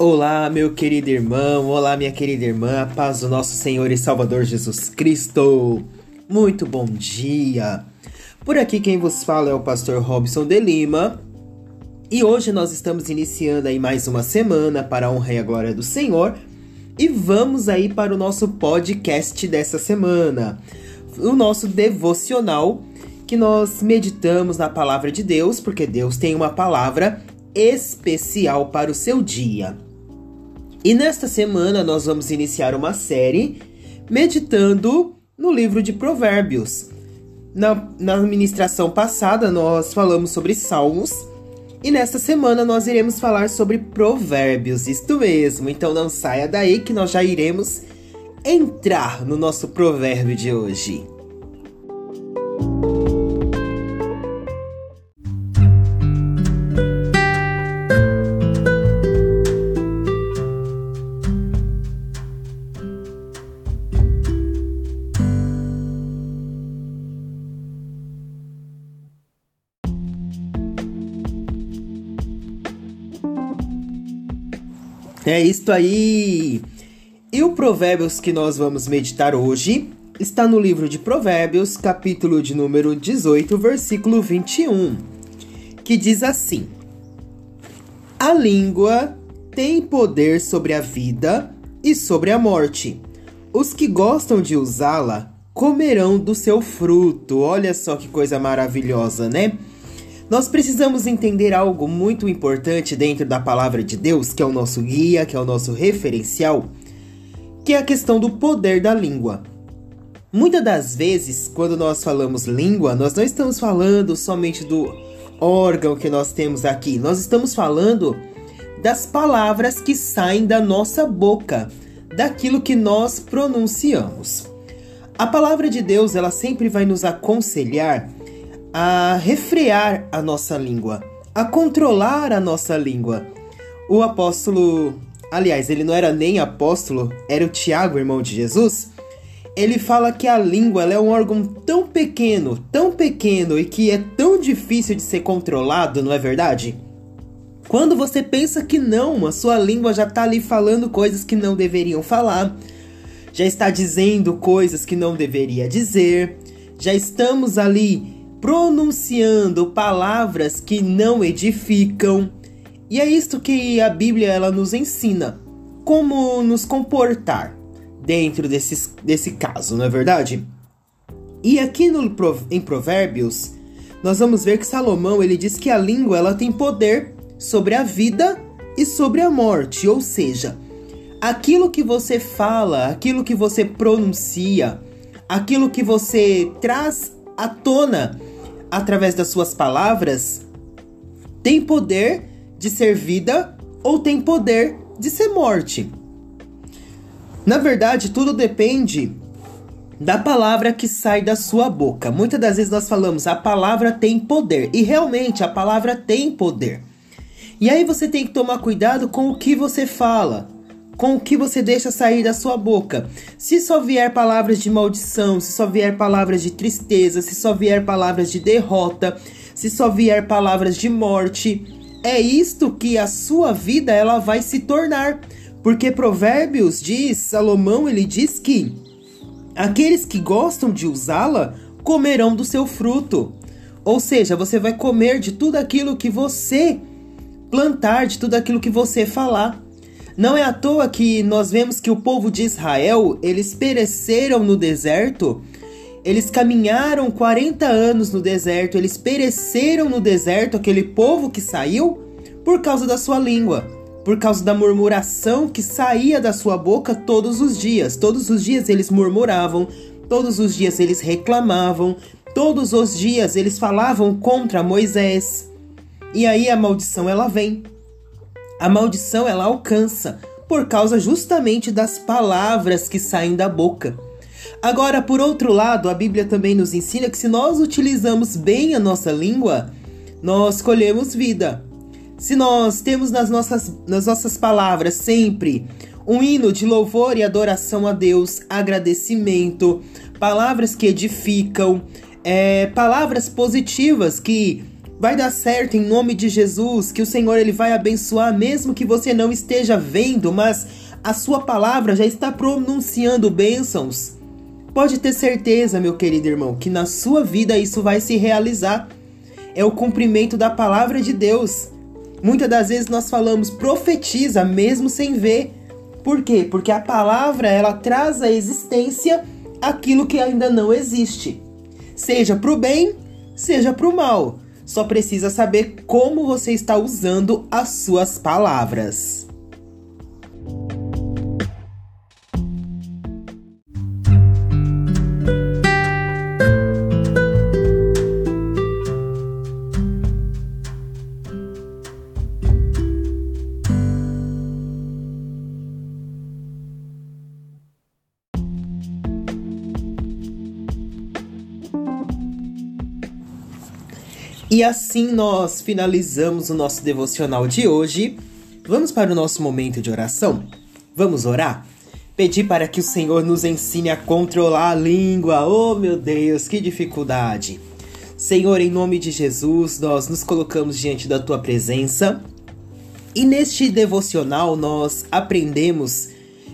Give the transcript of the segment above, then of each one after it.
Olá, meu querido irmão, olá, minha querida irmã, a paz do nosso Senhor e Salvador Jesus Cristo. Muito bom dia. Por aqui quem vos fala é o pastor Robson de Lima. E hoje nós estamos iniciando aí mais uma semana para a honra e a glória do Senhor. E vamos aí para o nosso podcast dessa semana. O nosso devocional que nós meditamos na palavra de Deus, porque Deus tem uma palavra especial para o seu dia. E nesta semana nós vamos iniciar uma série meditando no livro de Provérbios. Na, na ministração passada nós falamos sobre Salmos e nesta semana nós iremos falar sobre Provérbios, isto mesmo. Então não saia daí que nós já iremos entrar no nosso provérbio de hoje. É isto aí! E o Provérbios que nós vamos meditar hoje está no livro de Provérbios, capítulo de número 18, versículo 21, que diz assim: A língua tem poder sobre a vida e sobre a morte. Os que gostam de usá-la comerão do seu fruto. Olha só que coisa maravilhosa, né? Nós precisamos entender algo muito importante dentro da palavra de Deus, que é o nosso guia, que é o nosso referencial, que é a questão do poder da língua. Muitas das vezes, quando nós falamos língua, nós não estamos falando somente do órgão que nós temos aqui, nós estamos falando das palavras que saem da nossa boca, daquilo que nós pronunciamos. A palavra de Deus, ela sempre vai nos aconselhar a refrear a nossa língua, a controlar a nossa língua. O apóstolo, aliás, ele não era nem apóstolo, era o Tiago, irmão de Jesus. Ele fala que a língua é um órgão tão pequeno, tão pequeno e que é tão difícil de ser controlado, não é verdade? Quando você pensa que não, a sua língua já está ali falando coisas que não deveriam falar, já está dizendo coisas que não deveria dizer, já estamos ali pronunciando palavras que não edificam. E é isto que a Bíblia ela nos ensina, como nos comportar dentro desse, desse caso, não é verdade? E aqui no, em Provérbios, nós vamos ver que Salomão ele diz que a língua ela tem poder sobre a vida e sobre a morte, ou seja, aquilo que você fala, aquilo que você pronuncia, aquilo que você traz à tona através das suas palavras tem poder de ser vida ou tem poder de ser morte. Na verdade, tudo depende da palavra que sai da sua boca. Muitas das vezes nós falamos a palavra tem poder e realmente a palavra tem poder. E aí você tem que tomar cuidado com o que você fala com o que você deixa sair da sua boca. Se só vier palavras de maldição, se só vier palavras de tristeza, se só vier palavras de derrota, se só vier palavras de morte, é isto que a sua vida ela vai se tornar. Porque Provérbios diz, Salomão ele diz que aqueles que gostam de usá-la comerão do seu fruto. Ou seja, você vai comer de tudo aquilo que você plantar, de tudo aquilo que você falar. Não é à toa que nós vemos que o povo de Israel, eles pereceram no deserto. Eles caminharam 40 anos no deserto, eles pereceram no deserto, aquele povo que saiu, por causa da sua língua, por causa da murmuração que saía da sua boca todos os dias. Todos os dias eles murmuravam, todos os dias eles reclamavam, todos os dias eles falavam contra Moisés. E aí a maldição ela vem. A maldição ela alcança por causa justamente das palavras que saem da boca. Agora, por outro lado, a Bíblia também nos ensina que se nós utilizamos bem a nossa língua, nós colhemos vida. Se nós temos nas nossas, nas nossas palavras sempre um hino de louvor e adoração a Deus, agradecimento, palavras que edificam, é, palavras positivas que Vai dar certo em nome de Jesus, que o Senhor ele vai abençoar mesmo que você não esteja vendo, mas a sua palavra já está pronunciando bênçãos. Pode ter certeza, meu querido irmão, que na sua vida isso vai se realizar. É o cumprimento da palavra de Deus. Muitas das vezes nós falamos profetiza mesmo sem ver. Por quê? Porque a palavra ela traz à existência aquilo que ainda não existe. Seja para o bem, seja para o mal. Só precisa saber como você está usando as suas palavras. E assim nós finalizamos o nosso devocional de hoje. Vamos para o nosso momento de oração? Vamos orar? Pedir para que o Senhor nos ensine a controlar a língua. Oh, meu Deus, que dificuldade! Senhor, em nome de Jesus, nós nos colocamos diante da tua presença. E neste devocional nós aprendemos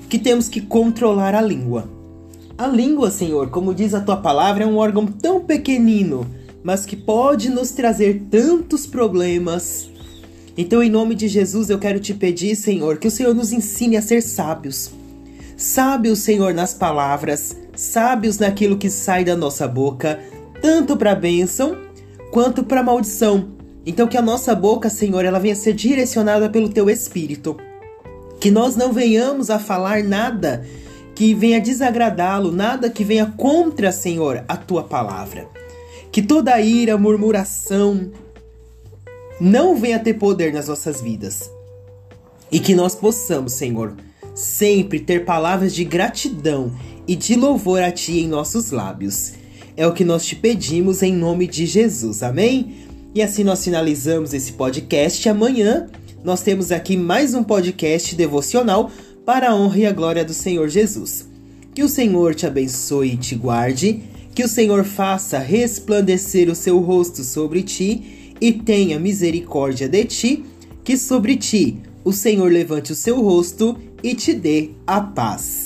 que temos que controlar a língua. A língua, Senhor, como diz a tua palavra, é um órgão tão pequenino mas que pode nos trazer tantos problemas. Então, em nome de Jesus, eu quero te pedir, Senhor, que o Senhor nos ensine a ser sábios. Sábios, Senhor, nas palavras, sábios naquilo que sai da nossa boca, tanto para bênção quanto para maldição. Então, que a nossa boca, Senhor, ela venha ser direcionada pelo teu Espírito. Que nós não venhamos a falar nada que venha desagradá-lo, nada que venha contra, Senhor, a tua palavra. Que toda ira, murmuração não venha ter poder nas nossas vidas. E que nós possamos, Senhor, sempre ter palavras de gratidão e de louvor a Ti em nossos lábios. É o que nós te pedimos em nome de Jesus. Amém? E assim nós finalizamos esse podcast. Amanhã nós temos aqui mais um podcast devocional para a honra e a glória do Senhor Jesus. Que o Senhor te abençoe e te guarde que o Senhor faça resplandecer o seu rosto sobre ti e tenha misericórdia de ti, que sobre ti o Senhor levante o seu rosto e te dê a paz.